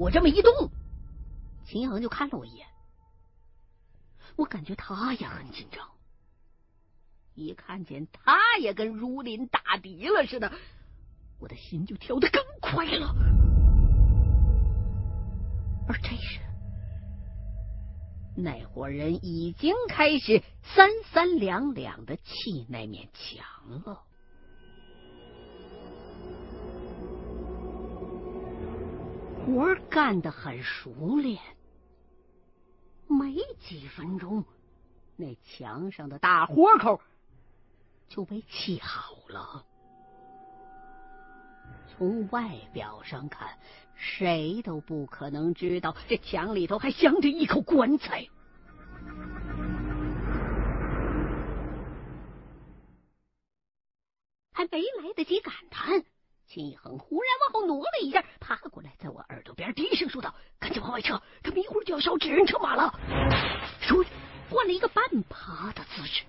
我这么一动，秦阳就看了我一眼，我感觉他也很紧张。一看见他也跟如临大敌了似的，我的心就跳得更快了。而这时，那伙人已经开始三三两两的砌那面墙了。活干得很熟练，没几分钟，那墙上的大豁口就被砌好了。从外表上看，谁都不可能知道这墙里头还镶着一口棺材。还没来得及感叹。秦一恒忽然往后挪了一下，爬过来，在我耳朵边低声说道：“赶紧往外撤，他们一会儿就要烧纸人车马了。”说着，换了一个半爬的姿势，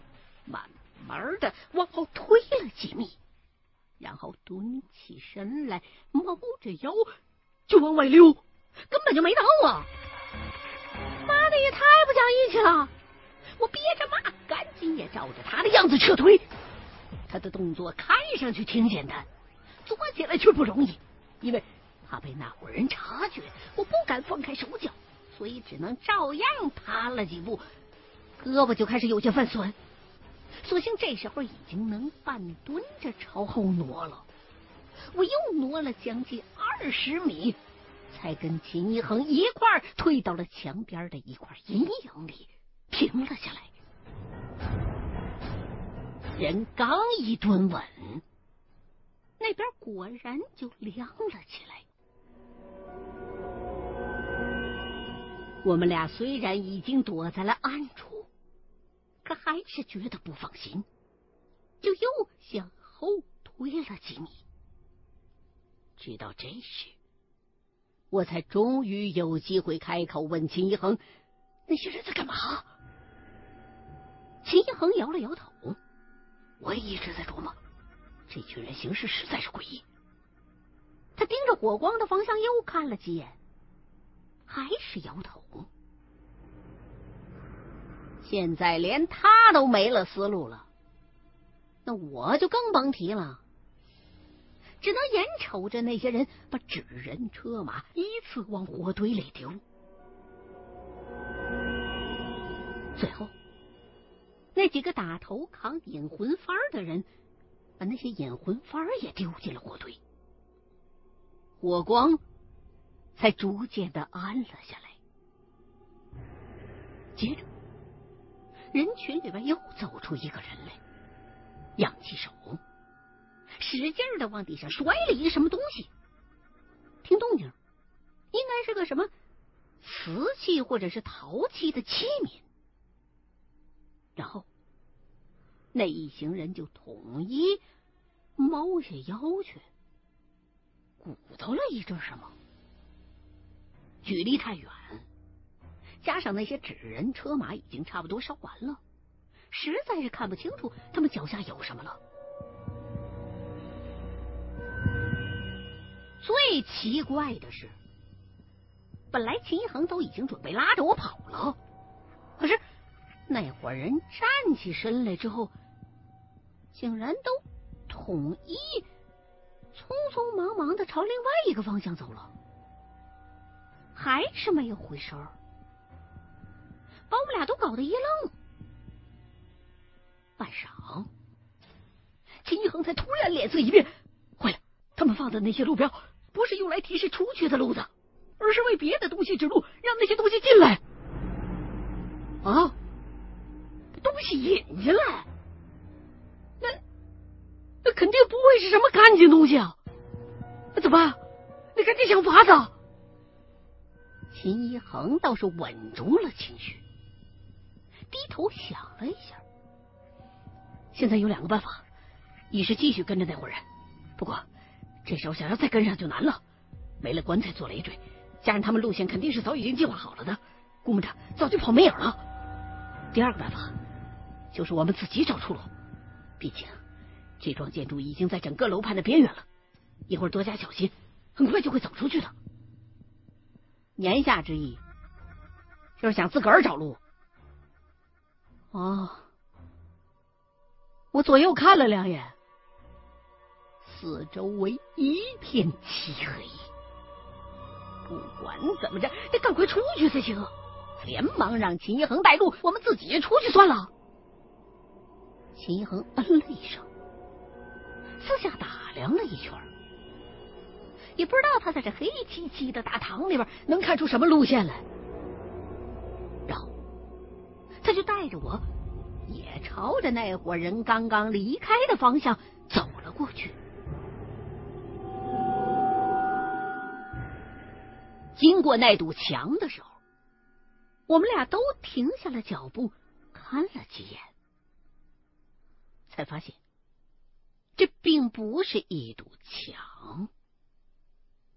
慢慢的往后推了几米，然后蹲起身来，猫着腰就往外溜，根本就没等我。妈的，也太不讲义气了！我憋着骂，赶紧也照着他的样子撤退。他的动作看上去挺简单。躲起来却不容易，因为怕被那伙人察觉，我不敢放开手脚，所以只能照样爬了几步，胳膊就开始有些泛酸。所幸这时候已经能半蹲着朝后挪了，我又挪了将近二十米，才跟秦一恒一块退到了墙边的一块阴影里，停了下来。人刚一蹲稳。那边果然就亮了起来。我们俩虽然已经躲在了暗处，可还是觉得不放心，就又向后推了几米。直到这时，我才终于有机会开口问秦一恒：“那些人在干嘛？”秦一恒摇了摇头，我一直在琢磨。这群人行事实在是诡异。他盯着火光的方向又看了几眼，还是摇头。现在连他都没了思路了，那我就更甭提了。只能眼瞅着那些人把纸人车马依次往火堆里丢，最后那几个打头扛引魂幡的人。把那些引魂幡也丢进了火堆，火光才逐渐的暗了下来。接着，人群里边又走出一个人来，扬起手，使劲的往地上摔了一个什么东西。听动静，应该是个什么瓷器或者是陶器的器皿。然后。那一行人就统一猫下腰去，鼓捣了一阵什么。距离太远，加上那些纸人车马已经差不多烧完了，实在是看不清楚他们脚下有什么了。最奇怪的是，本来秦一恒都已经准备拉着我跑了，那伙人站起身来之后。竟然都统一匆匆忙忙的朝另外一个方向走了，还是没有回声把我们俩都搞得一愣。半晌，秦一恒才突然脸色一变，坏了，他们放的那些路标不是用来提示出去的路子，而是为别的东西指路，让那些东西进来。啊，东西引进来。那那肯定不会是什么干净东西啊！那怎么办？你赶紧想法子。秦一恒倒是稳住了情绪，低头想了一下。现在有两个办法：一是继续跟着那伙人，不过这时候想要再跟上就难了，没了棺材做累赘，加上他们路线肯定是早已经计划好了的，估摸着早就跑没影了。第二个办法就是我们自己找出路，毕竟。这幢建筑已经在整个楼盘的边缘了，一会儿多加小心，很快就会走出去的。言下之意就是想自个儿找路。哦，我左右看了两眼，四周围一片漆黑。不管怎么着，得赶快出去才行。连忙让秦一恒带路，我们自己出去算了。秦一恒嗯了一声，四下打量了一圈，也不知道他在这黑漆漆的大堂里边能看出什么路线来。然后他就带着我，也朝着那伙人刚刚离开的方向走了过去。经过那堵墙的时候。我们俩都停下了脚步，看了几眼，才发现这并不是一堵墙，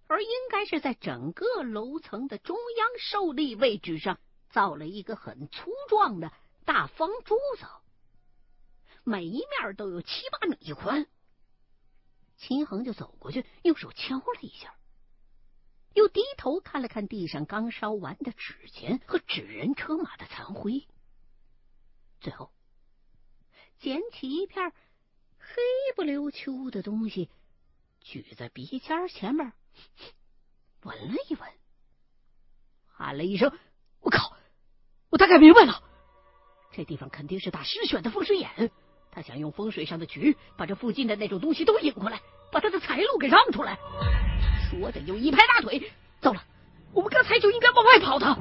而应该是在整个楼层的中央受力位置上造了一个很粗壮的大方柱子，每一面都有七八米宽。秦恒就走过去，用手敲了一下。又低头看了看地上刚烧完的纸钱和纸人车马的残灰，最后捡起一片黑不溜秋的东西，举在鼻尖前面闻了一闻，喊了一声：“我靠！我大概明白了，这地方肯定是大师选的风水眼，他想用风水上的局把这附近的那种东西都引过来，把他的财路给让出来。”说着，又一拍大腿，糟了。我们刚才就应该往外跑的。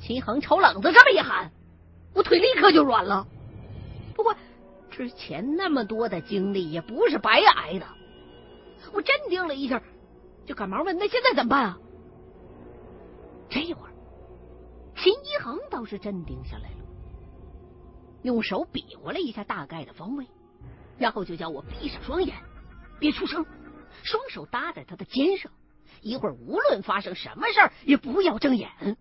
秦恒朝冷子这么一喊，我腿立刻就软了。不过之前那么多的经历也不是白挨的。我镇定了一下，就赶忙问：“那现在怎么办啊？”这一会儿，秦一恒倒是镇定下来了，用手比划了一下大概的方位，然后就叫我闭上双眼，别出声。双手搭在他的肩上，一会儿无论发生什么事，也不要睁眼。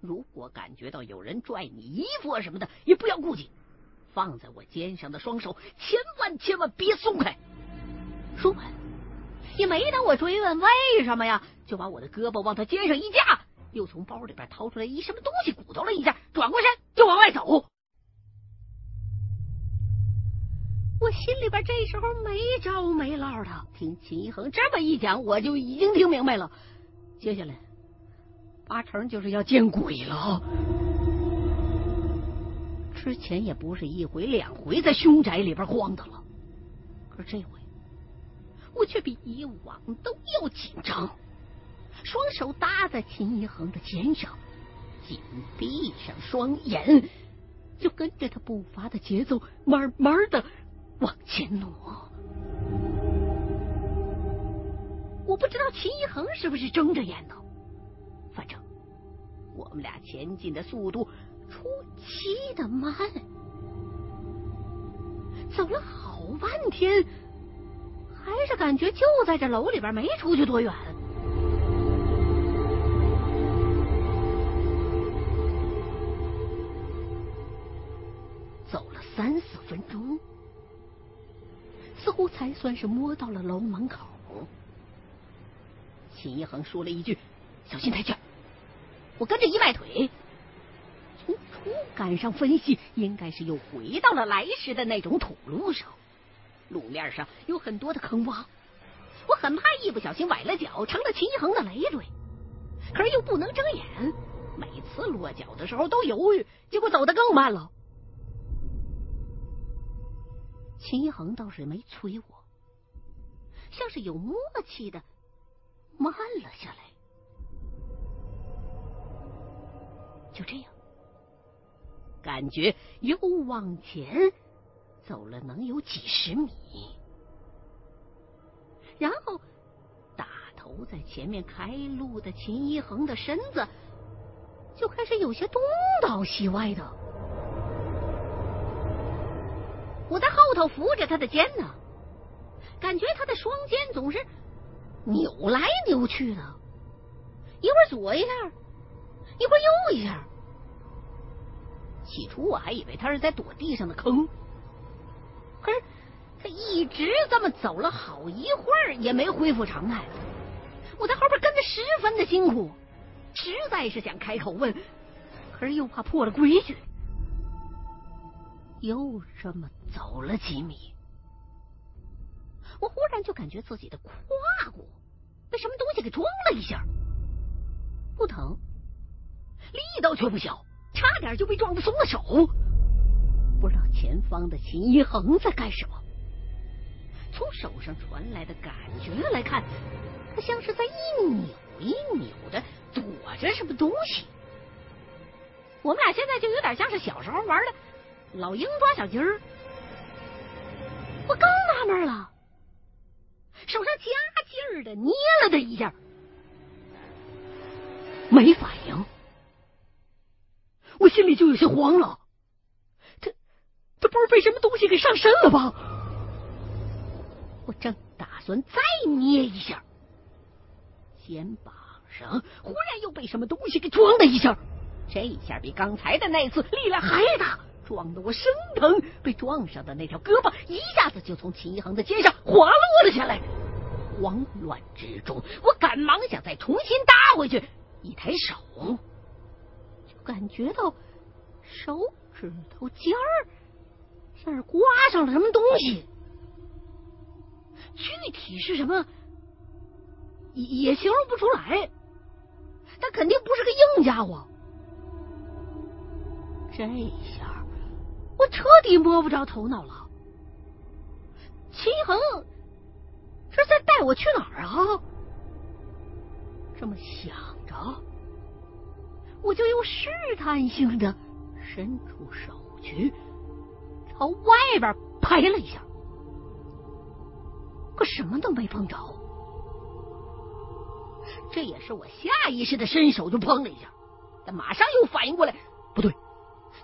如果感觉到有人拽你衣服啊什么的，也不要顾忌。放在我肩上的双手，千万千万别松开。说完，也没等我追问为什么呀，就把我的胳膊往他肩上一架，又从包里边掏出来一什么东西，鼓捣了一下，转过身就往外走。我心里边这时候没着没落的，听秦一恒这么一讲，我就已经听明白了。接下来八成就是要见鬼了。之前也不是一回两回在凶宅里边晃的了，可这回我却比以往都要紧张，双手搭在秦一恒的肩上，紧闭上双眼，就跟着他步伐的节奏，慢慢的。往前挪，我不知道秦一恒是不是睁着眼呢。反正我们俩前进的速度出奇的慢，走了好半天，还是感觉就在这楼里边，没出去多远。走了三四分钟。似乎才算是摸到了楼门口。秦一恒说了一句：“小心台阶。”我跟着一迈腿，晚上分析，应该是又回到了来时的那种土路上。路面上有很多的坑洼，我很怕一不小心崴了脚，成了秦一恒的累赘。可是又不能睁眼，每次落脚的时候都犹豫，结果走得更慢了。秦一恒倒是没催我，像是有默契的慢了下来。就这样，感觉又往前走了能有几十米，然后打头在前面开路的秦一恒的身子就开始有些东倒西歪的。我在后头扶着他的肩呢，感觉他的双肩总是扭来扭去的，一会儿左一下，一会儿右一下。起初我还以为他是在躲地上的坑，可是他一直这么走了好一会儿，也没恢复常态。我在后边跟的十分的辛苦，实在是想开口问，可是又怕破了规矩。又这么走了几米，我忽然就感觉自己的胯骨被什么东西给撞了一下，不疼，力道却不小，差点就被撞的松了手。不知道前方的秦一恒在干什么。从手上传来的感觉来看，他像是在一扭一扭的躲着什么东西。我们俩现在就有点像是小时候玩的老鹰抓小鸡儿。我刚纳闷了，手上加劲儿的捏了他一下，没反应，心里就有些慌了。他他不是被什么东西给上身了吧？我正打算再捏一下，肩膀上忽然又被什么东西给撞了一下，这一下比刚才的那次力量还大，撞得我生疼。被撞上的那条胳膊一下子就从秦一恒的肩上滑落了下来，慌乱之中，我赶忙想再重新搭回去，一抬手感觉到手指头尖儿像是刮上了什么东西。具体是什么也也形容不出来，但肯定不是个硬家伙。这一下我彻底摸不着头脑了。秦恒是在带我去哪儿啊？这么想着，我就又试探性的伸出手去，朝外边拍了一下。可什么都没碰着，这也是我下意识的伸手就碰了一下，但马上又反应过来，不对，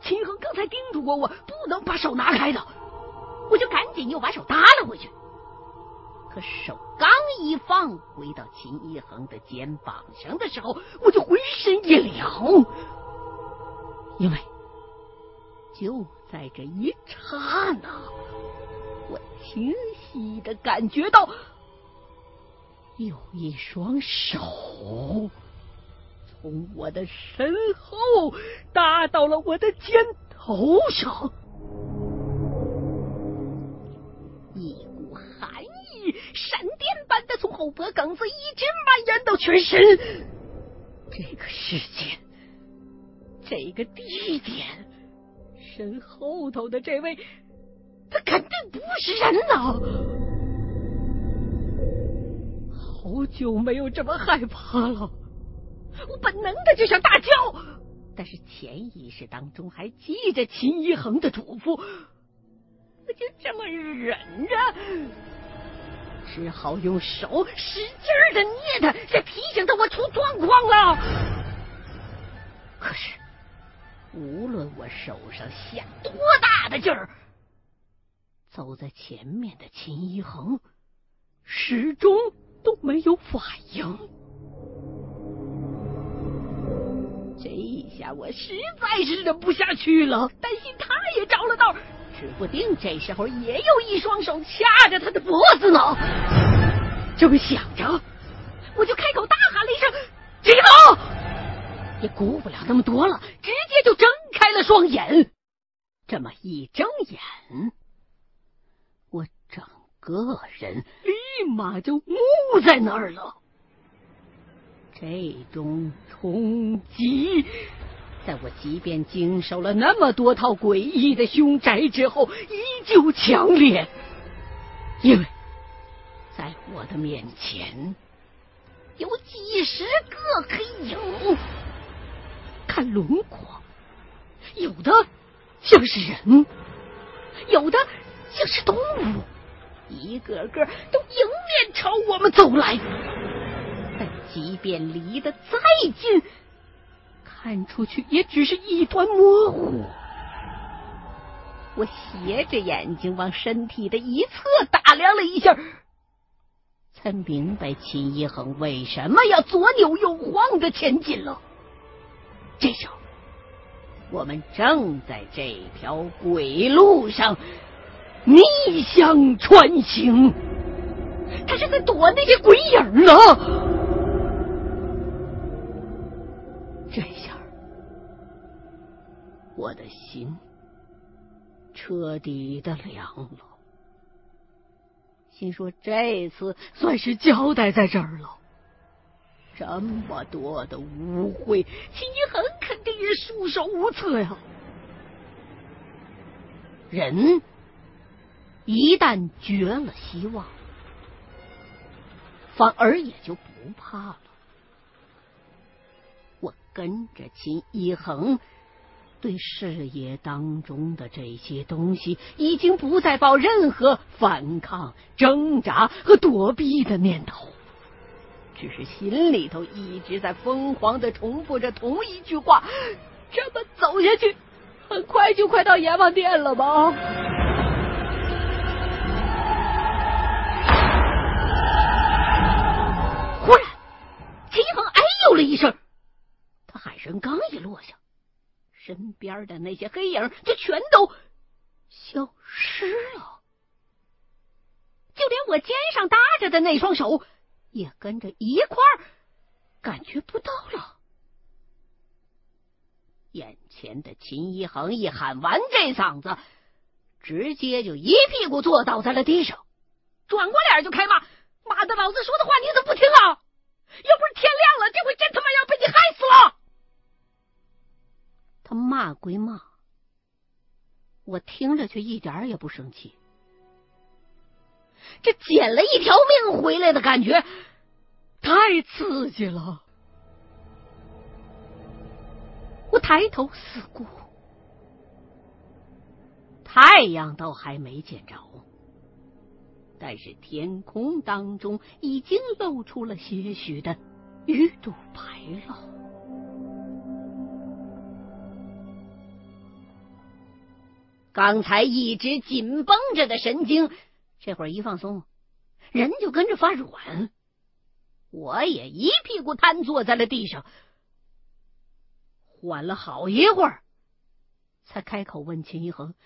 秦恒刚才叮嘱过我不能把手拿开的，我就赶紧又把手搭了回去。手刚一放回到秦一恒的肩膀上的时候，我就浑身一凉，因为就在这一刹那。我清晰的感觉到，有一双手从我的身后搭到了我的肩头上，闪电般的从后脖梗子一直蔓延到全身。这个世界，这个地点，身后头的这位。他肯定不是人呐！好久没有这么害怕了，我本能的就想大叫，但是潜意识当中还记着秦一恒的嘱咐，我就这么忍着，只好用手使劲的捏他，想提醒他我出状况了。可是，无论我手上下多大的劲儿。走在前面的秦一恒始终都没有反应，这一下我实在是忍不下去了，担心他也着了道，指不定这时候也有一双手掐着他的脖子呢。这么想着，我就开口大喊了一声：“别走！”也顾不了那么多了，直接就睁开了双眼。这么一睁眼。我整个人立马就木在那儿了。这种冲击，在我即便经受了那么多套诡异的凶宅之后，依旧强烈。因为在我的面前有几十个黑影，看轮廓，有的像是人，有的像是动物。一个个都迎面朝我们走来，但即便离得再近，看出去也只是一团模糊。我斜着眼睛往身体的一侧打量了一下，才明白秦一恒为什么要左扭右晃的前进了。这时候，我们正在这条鬼路上。逆向穿行，他是在躲那些鬼影呢。这下我的心彻底的凉了。心说这次算是交代在这儿了。这么多的污秽，秦一恒肯定也束手无策呀。人一旦绝了希望，反而也就不怕了。跟着秦一恒，对视野当中的这些东西，已经不再抱任何反抗、挣扎和躲避的念头。只是心里头一直在疯狂的重复着同一句话：这么走下去，很快就快到阎王殿了吧？忽然，秦一恒哎呦了一声，喊声刚一落下，身边的那些黑影就全都消失了，就连我肩上搭着的那双手。也跟着一块儿感觉不到了。眼前的秦一恒一喊完这嗓子，直接就一屁股坐倒在了地上，转过脸就开骂：“妈的，老子说的话你怎么不听啊？要不是天亮了，这回真他妈要被你害死了！”他骂归骂，我听着却一点也不生气。这捡了一条命回来的感觉太刺激了！我抬头四顾，太阳倒还没见着，但是天空当中已经露出了些许的鱼肚白了。刚才一直紧绷着的神经。这会儿一放松，人就跟着发软。我也一屁股瘫坐在了地上，缓了好一会儿，才开口问秦一恒：“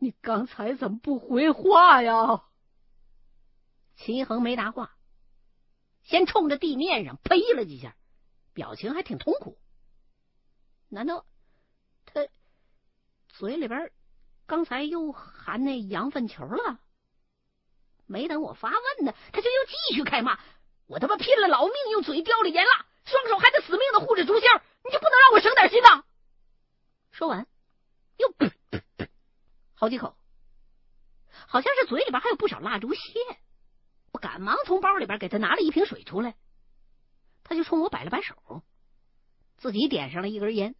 你刚才怎么不回话呀？”秦一恒没答话，先冲着地面上呸了几下，表情还挺痛苦。难道他嘴里边刚才又含那羊粪球了？没等我发问呢，他就又继续开骂：“我他妈拼了老命用嘴叼了盐蜡，双手还得死命的护着竹芯你就不能让我省点心呐？”说完，又好几口，好像是嘴里边还有不少蜡烛屑。我赶忙从包里边给他拿了一瓶水出来，他就冲我摆了摆手，自己点上了一根烟。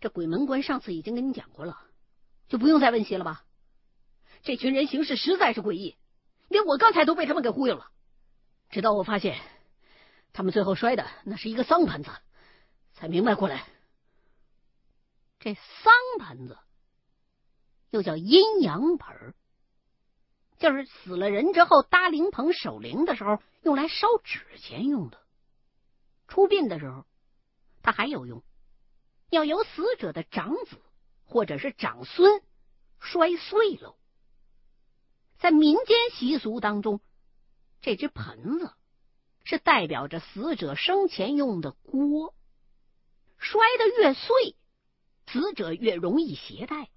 这鬼门关上次已经跟你讲过了，就不用再问些了吧？这群人行事实在是诡异，连我刚才都被他们给忽悠了。直到我发现他们最后摔的那是一个丧盆子，才明白过来。这丧盆子又叫阴阳盆，就是死了人之后搭灵棚守灵的时候用来烧纸钱用的。出殡的时候，它还有用，要由死者的长子或者是长孙摔碎了。在民间习俗当中，这只盆子是代表着死者生前用的锅，摔得越碎，死者越容易携带。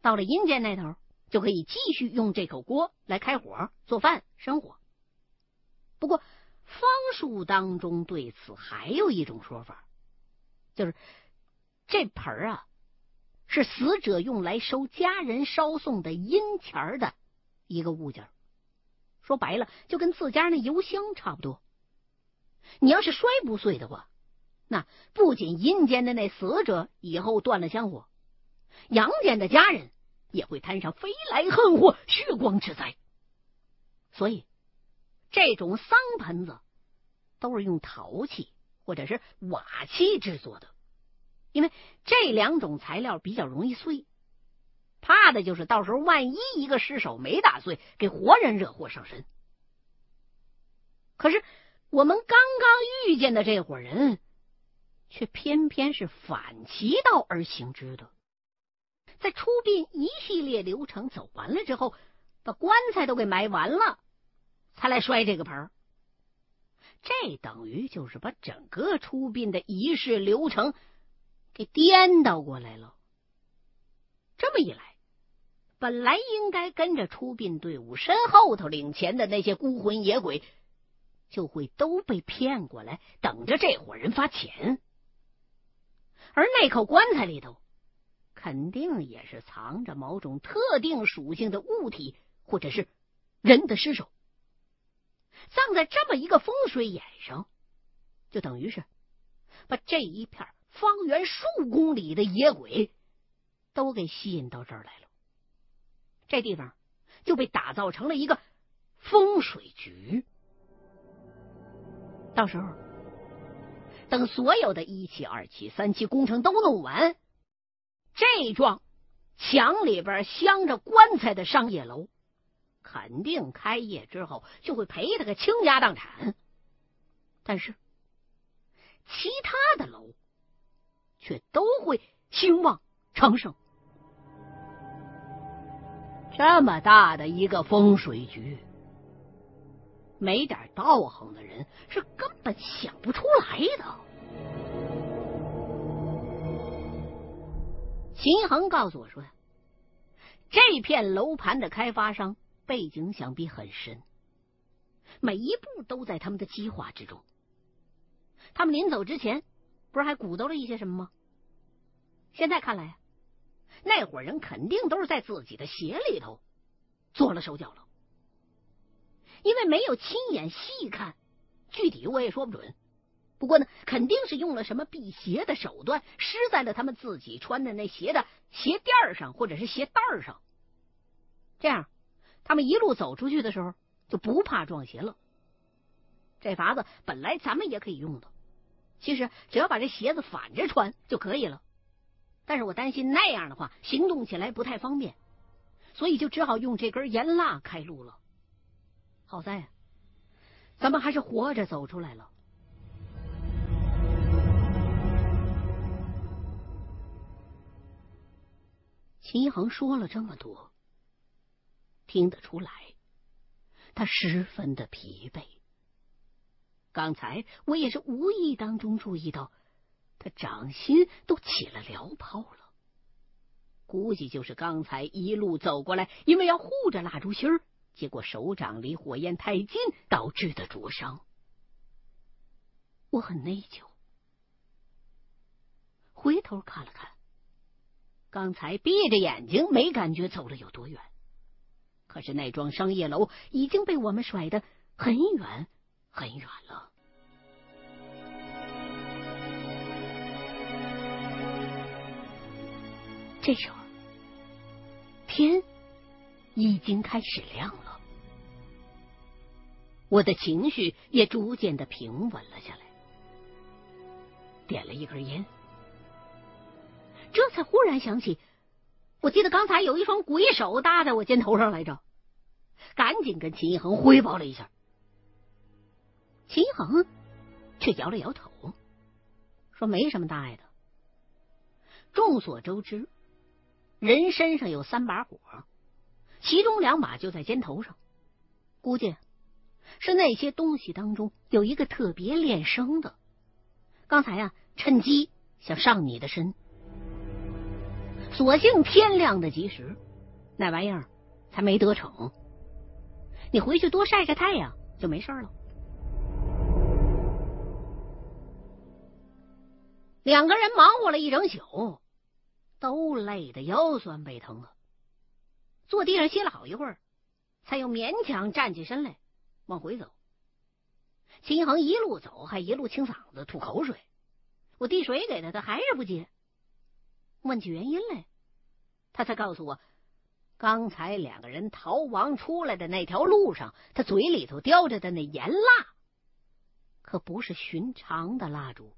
到了阴间那头，就可以继续用这口锅来开火、做饭、生火。不过，方术当中对此还有一种说法，就是这盆啊是死者用来收家人烧送的阴钱儿的。一个物件，说白了就跟自家那油箱差不多。你要是摔不碎的话，那不仅阴间的那死者以后断了香火，阳间的家人也会摊上飞来横祸、血光之灾。所以，这种丧盆子都是用陶器或者是瓦器制作的，因为这两种材料比较容易碎。怕的就是到时候万一一个失手没打碎，给活人惹祸上身。可是我们刚刚遇见的这伙人，却偏偏是反其道而行之的，在出殡一系列流程走完了之后，把棺材都给埋完了，才来摔这个盆儿。这等于就是把整个出殡的仪式流程给颠倒过来了。这么一来，本来应该跟着出殡队伍身后头领钱的那些孤魂野鬼，就会都被骗过来，等着这伙人发钱。而那口棺材里头，肯定也是藏着某种特定属性的物体，或者是人的尸首。葬在这么一个风水眼上，就等于是把这一片方圆数公里的野鬼都给吸引到这儿来了。这地方就被打造成了一个风水局。到时候，等所有的一期、二期、三期工程都弄完，这幢墙里边镶着棺材的商业楼。肯定开业之后就会赔他个倾家荡产，但是其他的楼却都会兴旺昌盛。这么大的一个风水局，没点道行的人是根本想不出来的。秦恒告诉我说呀：“这片楼盘的开发商。”背景想必很深，每一步都在他们的计划之中。他们临走之前，不是还鼓捣了一些什么吗？现在看来，那伙人肯定都是在自己的鞋里头做了手脚了。因为没有亲眼细看，具体我也说不准。不过呢，肯定是用了什么辟邪的手段，施在了他们自己穿的那鞋的鞋垫上或者是鞋带上，这样。他们一路走出去的时候就不怕撞鞋了。这法子本来咱们也可以用的，其实只要把这鞋子反着穿就可以了。但是我担心那样的话行动起来不太方便，所以就只好用这根盐蜡开路了。好在咱们还是活着走出来了。秦一恒说了这么多。听得出来，他十分的疲惫。刚才我也是无意当中注意到，他掌心都起了燎泡了。估计就是刚才一路走过来，因为要护着蜡烛芯儿，结果手掌离火焰太近导致的灼伤。我很内疚，回头看了看，刚才闭着眼睛没感觉走了有多远。可是那幢商业楼已经被我们甩得很远很远了。这时候，天已经开始亮了，我的情绪也逐渐的平稳了下来。点了一根烟，这才忽然想起。我记得刚才有一双鬼手搭在我肩头上来着，赶紧跟秦一恒汇报了一下。秦恒却摇了摇头，说没什么大碍的。众所周知，人身上有三把火，其中两把就在肩头上，估计是那些东西当中有一个特别练生的，刚才呀趁机想上你的身。所幸天亮的及时，那玩意儿才没得逞。你回去多晒晒太阳就没事了。两个人忙活了一整宿，都累得腰酸背疼了，坐地上歇了好一会儿，才又勉强站起身来往回走。秦恒一路走，还一路清嗓子吐口水。我递水给他，他还是不接。问起原因来，他才告诉我，刚才两个人逃亡出来的那条路上，他嘴里头叼着的那盐蜡，可不是寻常的蜡烛。